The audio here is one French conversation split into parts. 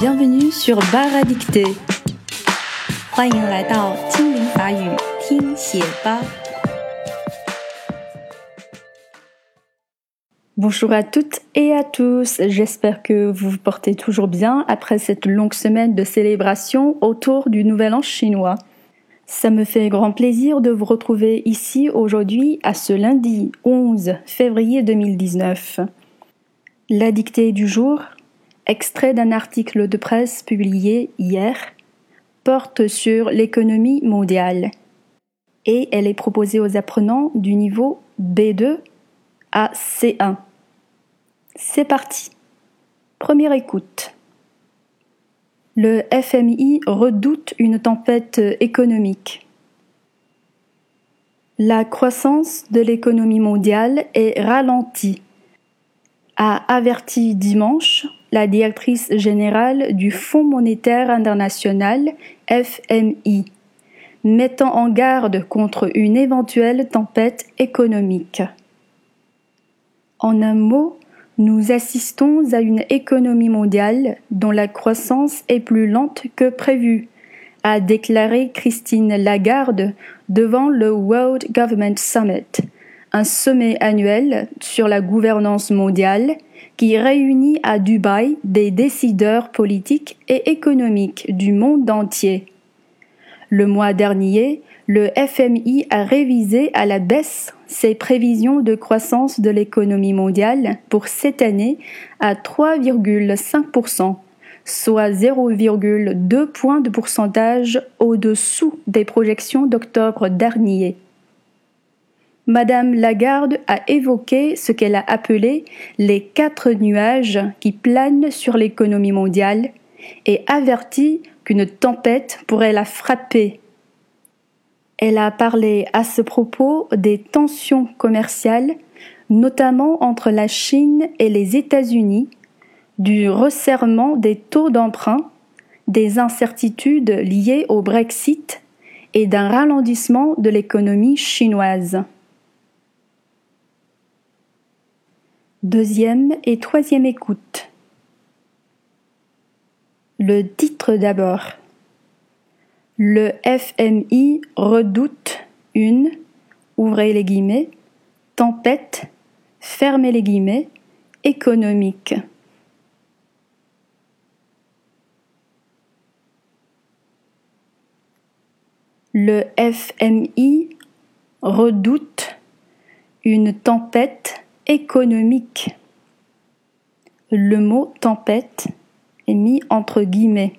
Bienvenue sur Bar à dicter. 欢迎来到精灵法语听写吧。Bonjour à toutes et à tous, j'espère que vous vous portez toujours bien après cette longue semaine de célébration autour du Nouvel An chinois. Ça me fait grand plaisir de vous retrouver ici aujourd'hui à ce lundi 11 février 2019. La dictée du jour, extrait d'un article de presse publié hier, porte sur l'économie mondiale et elle est proposée aux apprenants du niveau B2 à C1. C'est parti. Première écoute. Le FMI redoute une tempête économique. La croissance de l'économie mondiale est ralentie, a averti dimanche la directrice générale du Fonds monétaire international FMI, mettant en garde contre une éventuelle tempête économique. En un mot, nous assistons à une économie mondiale dont la croissance est plus lente que prévu, a déclaré Christine Lagarde devant le World Government Summit, un sommet annuel sur la gouvernance mondiale qui réunit à Dubaï des décideurs politiques et économiques du monde entier. Le mois dernier, le FMI a révisé à la baisse ses prévisions de croissance de l'économie mondiale pour cette année à 3,5%, soit 0,2 points de pourcentage au-dessous des projections d'octobre dernier. Madame Lagarde a évoqué ce qu'elle a appelé les quatre nuages qui planent sur l'économie mondiale et averti qu'une tempête pourrait la frapper elle a parlé à ce propos des tensions commerciales, notamment entre la Chine et les États-Unis, du resserrement des taux d'emprunt, des incertitudes liées au Brexit et d'un ralentissement de l'économie chinoise. Deuxième et troisième écoute. Le titre d'abord. Le FMI redoute une, ouvrez les guillemets, tempête, fermez les guillemets, économique. Le FMI redoute une tempête économique. Le mot tempête est mis entre guillemets.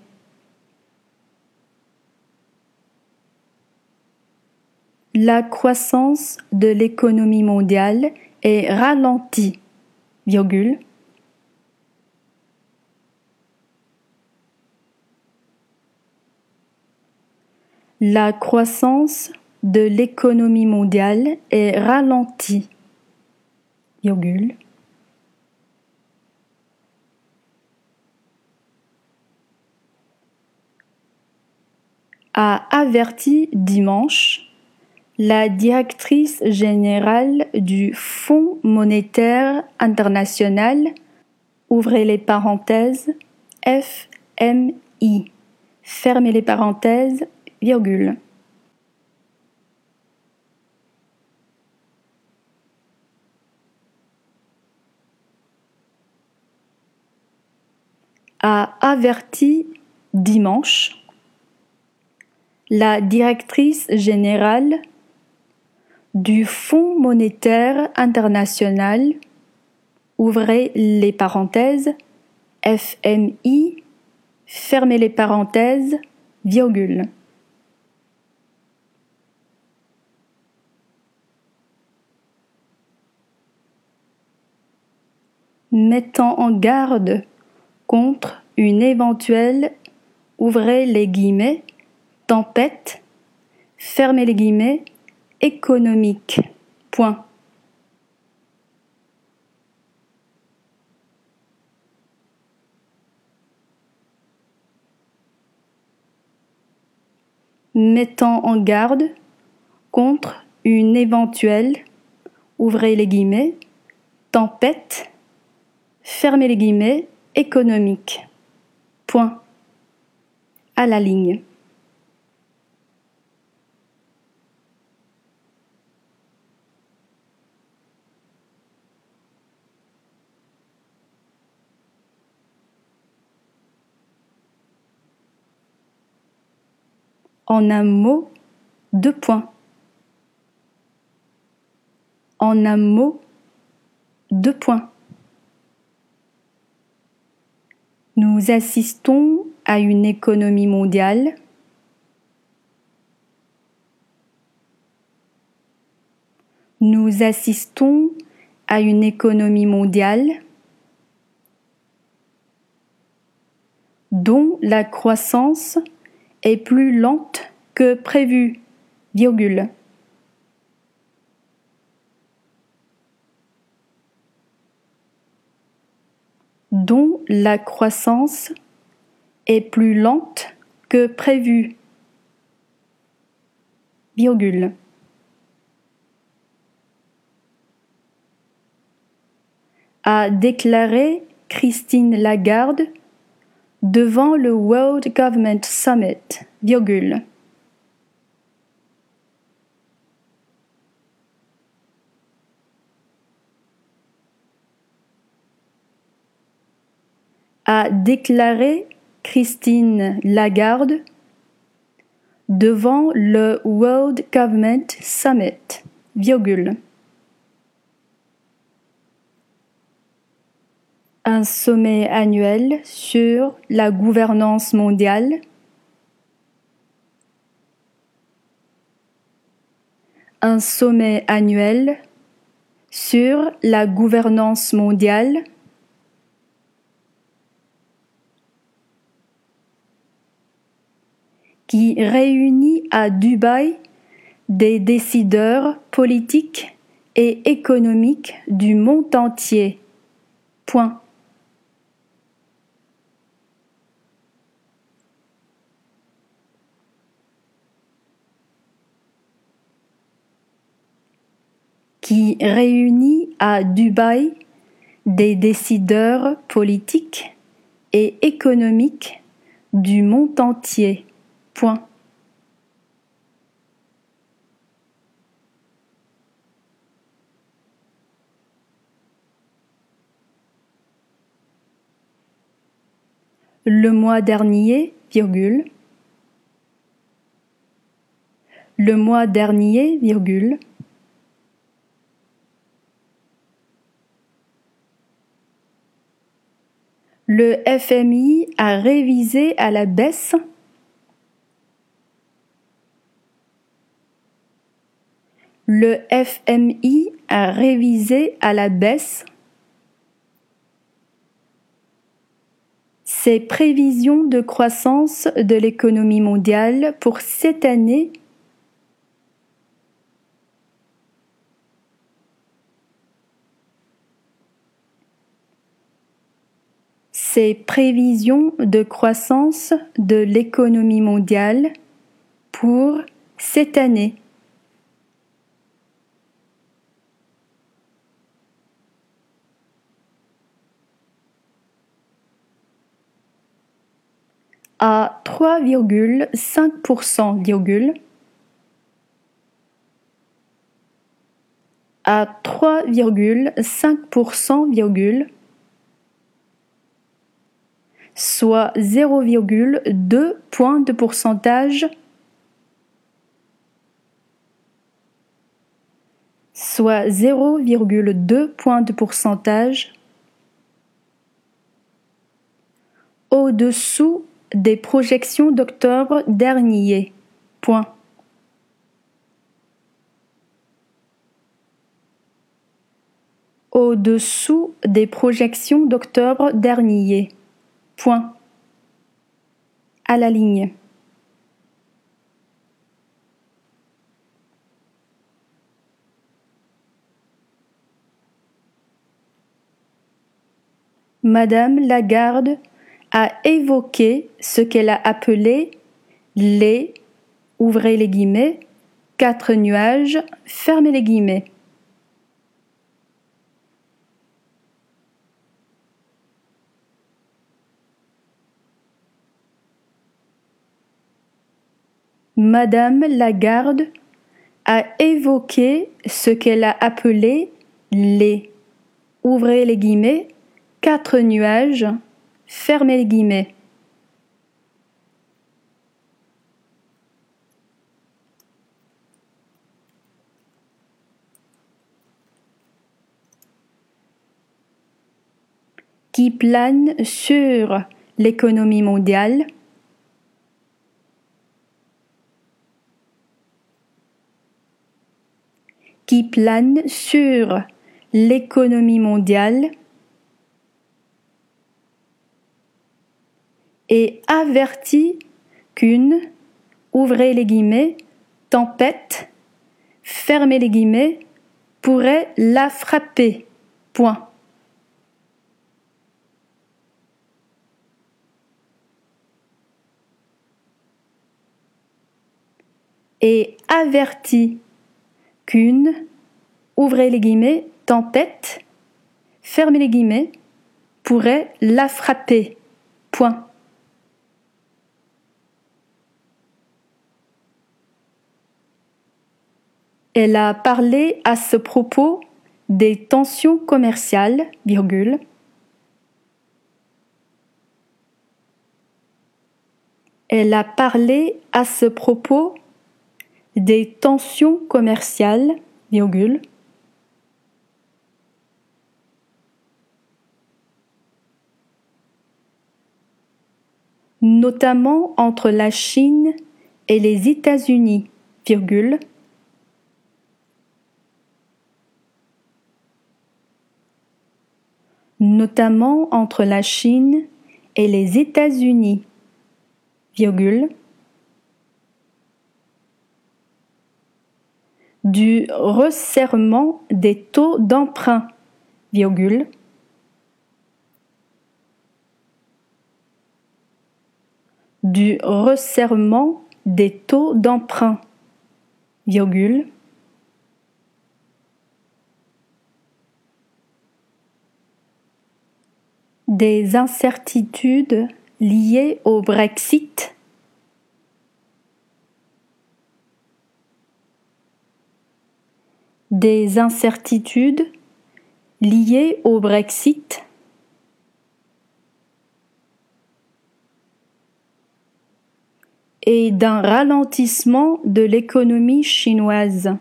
La croissance de l'économie mondiale est ralentie, virgule, La croissance de l'économie mondiale est ralentie, virgule, a averti dimanche la directrice générale du Fonds monétaire international, ouvrez les parenthèses, FMI, fermez les parenthèses, virgule. A averti dimanche la directrice générale du Fonds monétaire international, ouvrez les parenthèses, FMI, fermez les parenthèses, virgule. mettant en garde contre une éventuelle, ouvrez les guillemets, tempête, fermez les guillemets, économique. Point. mettant en garde contre une éventuelle, ouvrez les guillemets, tempête, fermez les guillemets, économique. Point. À la ligne. En un mot, deux points. En un mot, deux points. Nous assistons à une économie mondiale Nous assistons à une économie mondiale dont la croissance est plus lente que prévu. Dont la croissance est plus lente que prévu, a déclaré Christine Lagarde devant le World Government Summit. A déclaré Christine Lagarde devant le World Government Summit, virgule. un sommet annuel sur la gouvernance mondiale un sommet annuel sur la gouvernance mondiale qui réunit à Dubaï des décideurs politiques et économiques du monde entier. Point. qui réunit à Dubaï des décideurs politiques et économiques du monde entier. Point. Le mois dernier, virgule. Le mois dernier, virgule. Le FMI a révisé à la baisse Le FMI a révisé à la baisse ses prévisions de croissance de l'économie mondiale pour cette année ses prévisions de croissance de l'économie mondiale pour cette année. À 3,5%, à 3,5%, soit 0,2 points de pourcentage soit 0,2 points de pourcentage au-dessous des projections d'octobre dernier. Point. Au-dessous des projections d'octobre dernier. Point. À la ligne. Madame Lagarde a évoqué ce qu'elle a appelé les, ouvrez les guillemets, quatre nuages, fermez les guillemets. Madame Lagarde a évoqué ce qu'elle a appelé les, ouvrez les guillemets, quatre nuages, fermez les guillemets. Qui plane sur l'économie mondiale, qui plane sur l'économie mondiale et avertit qu'une, ouvrez les guillemets, tempête, fermez les guillemets, pourrait la frapper. Point. et avertit qu'une, ouvrez les guillemets, tempête, fermez les guillemets, pourrait la frapper. Point. Elle a parlé à ce propos des tensions commerciales, virgule, Elle a parlé à ce propos des tensions commerciales, virgule, notamment entre la Chine et les États-Unis, virgule, notamment entre la Chine et les États-Unis, du resserrement des taux d'emprunt, du resserrement des taux d'emprunt, des incertitudes liées au Brexit, des incertitudes liées au Brexit? Et d'un ralentissement de l'économie chinoise?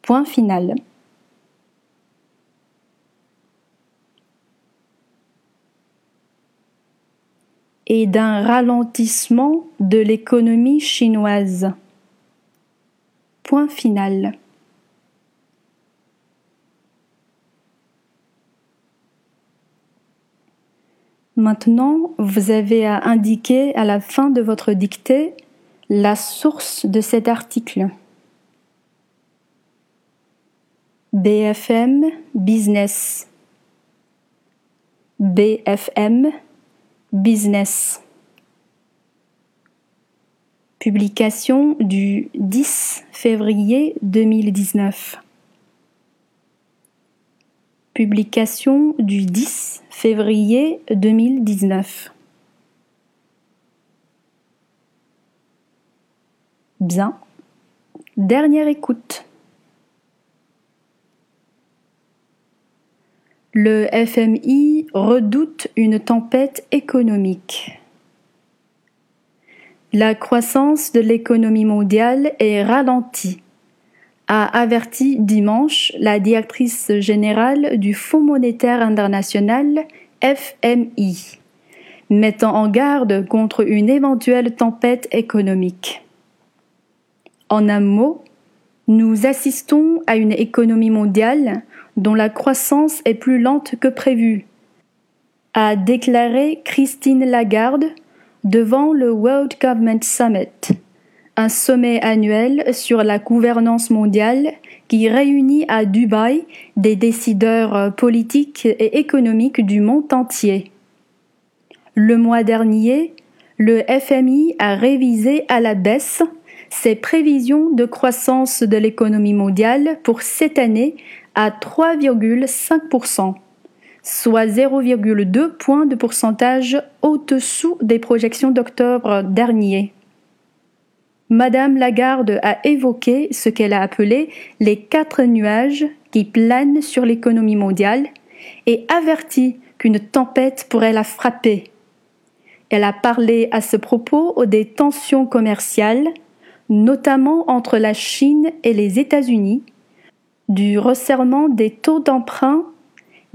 Point final. Et d'un ralentissement de l'économie chinoise. Point final. Maintenant, vous avez à indiquer à la fin de votre dictée la source de cet article. BFM Business. BFM Business. Publication du 10 février 2019. Publication du 10 février 2019. Bien. Dernière écoute. Le FMI redoute une tempête économique. La croissance de l'économie mondiale est ralentie a averti dimanche la directrice générale du Fonds monétaire international FMI, mettant en garde contre une éventuelle tempête économique. En un mot, nous assistons à une économie mondiale dont la croissance est plus lente que prévu, a déclaré Christine Lagarde devant le World Government Summit un sommet annuel sur la gouvernance mondiale qui réunit à Dubaï des décideurs politiques et économiques du monde entier. Le mois dernier, le FMI a révisé à la baisse ses prévisions de croissance de l'économie mondiale pour cette année à 3,5%, soit 0,2 points de pourcentage au-dessous des projections d'octobre dernier. Madame Lagarde a évoqué ce qu'elle a appelé les quatre nuages qui planent sur l'économie mondiale et averti qu'une tempête pourrait la frapper. Elle a parlé à ce propos des tensions commerciales, notamment entre la Chine et les États-Unis, du resserrement des taux d'emprunt,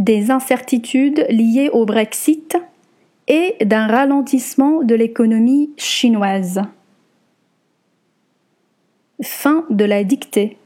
des incertitudes liées au Brexit et d'un ralentissement de l'économie chinoise. Fin de la dictée.